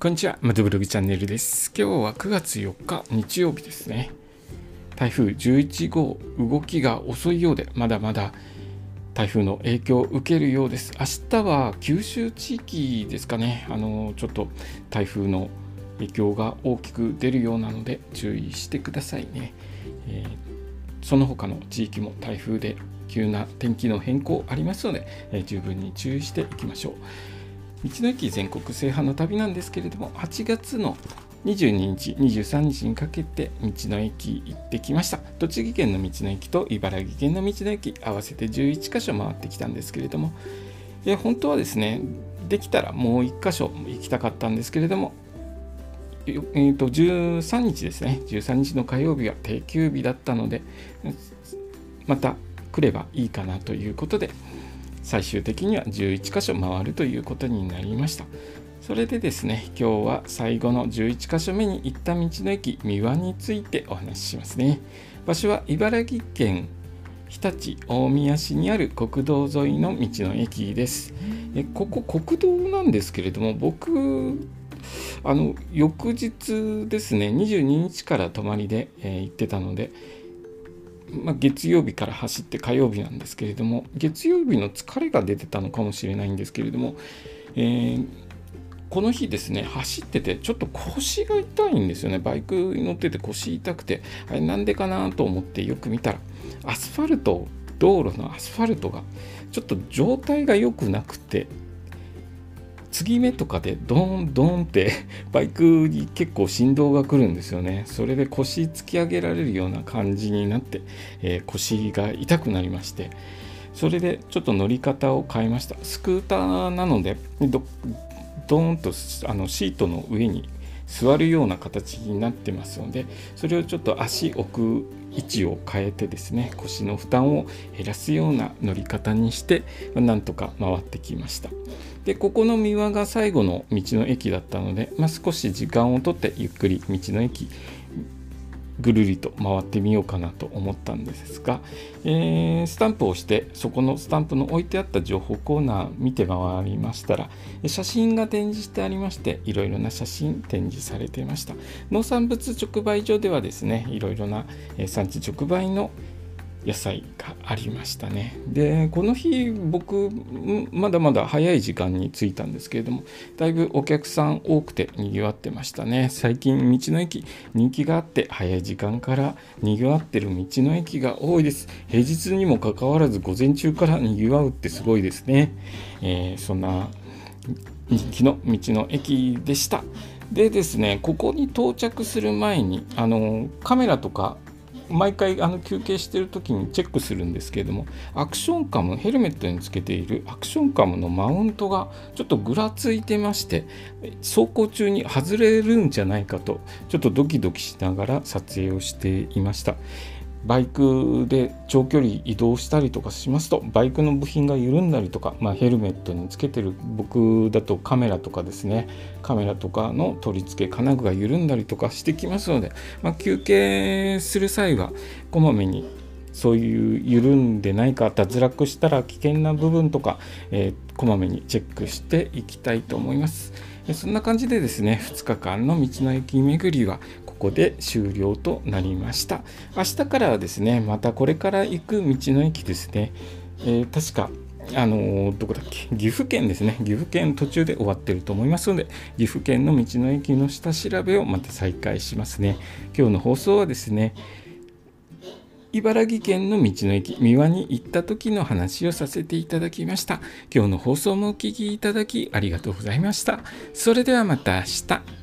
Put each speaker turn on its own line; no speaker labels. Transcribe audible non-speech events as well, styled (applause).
こんにちは、マドブログチャンネルです。今日は9月4日日曜日ですね。台風11号、動きが遅いようで、まだまだ台風の影響を受けるようです。明日は九州地域ですかね、あのちょっと台風の影響が大きく出るようなので注意してくださいね。えーその他の地域も台風で急な天気の変更ありますので、えー十分に注意していきましょう。道の駅全国制覇の旅なんですけれども8月の22日23日にかけて道の駅行ってきました。栃木県の道の駅と茨城県の道の駅合わせて11箇所回ってきたんですけれどもえ本当はですねできたらもう1箇所行きたかったんですけれどもえー、と13日ですね。13日の火曜日は定休日だったのでまた来ればいいかなということで最終的には11箇所回るということになりました。それでですね今日は最後の11箇所目に行った道の駅三輪についてお話ししますね。場所は茨城県日立大宮市にある国道沿いの道の駅です。えここ国道なんですけれども僕あの翌日ですね22日から泊まりで、えー行ってたのでまあ、月曜日から走って火曜日なんですけれども月曜日の疲れが出てたのかもしれないんですけれども、えーこの日ですね走っててちょっと腰が痛いんですよね。バイクに乗ってて腰痛くてあれなんでかなと思ってよく見たらアスファルト道路のアスファルトがちょっと状態が良くなくて継ぎ目とかでドンドンって (laughs) バイクに結構振動が来るんですよね。それで腰突き上げられるような感じになって、えー腰が痛くなりまして。それでちょっと乗り方を変えました。スクーターなのでどドーンとあのシートの上に座るような形になってますのでそれをちょっと足置く位置を変えてですね腰の負担を減らすような乗り方にしてまなんとか回ってきました。でここの三輪が最後の道の駅だったので、まあ、少し時間をとってゆっくり道の駅ぐるりと回ってみようかなと思ったんですが、えースタンプを押してそこのスタンプの置いてあった情報コーナー見て回りましたら写真が展示してありましていろいろな写真展示されていました。農産物直売所ではですねいろいろな産地直売の野菜がありましたね。でこの日僕まだまだ早い時間に着いたんですけれどもだいぶお客さん多くてにぎわってましたね。最近道の駅人気があって早い時間からにぎわってる道の駅が多いです。平日にもかかわらず午前中からにぎわうってすごいですね、えーそんな人気の道の駅でした。でですねここに到着する前にあのカメラとか毎回あの休憩してる時にチェックするんですけれどもアクションカムヘルメットにつけているアクションカムのマウントがちょっとぐらついてまして走行中に外れるんじゃないかとちょっとドキドキしながら撮影をしていました。バイクで長距離移動したりとかしますとバイクの部品が緩んだりとか、まあ、ヘルメットにつけてる僕だとカメラとかですねカメラとかの取り付け金具が緩んだりとかしてきますので、まあ、休憩する際はこまめにそういう緩んでないか脱落したら危険な部分とか、えーこまめにチェックしていきたいと思います。そんな感じでですね2日間の道の駅巡りはここで終了となりました。明日からはですねまたこれから行く道の駅ですね、えー確かあのどこだっけ？岐阜県ですね。岐阜県途中で終わってると思いますので岐阜県の道の駅の下調べをまた再開しますね。今日の放送はですね茨城県の道の駅三輪に行った時の話をさせていただきました。今日の放送もお聞きいただきありがとうございました。それではまた明日。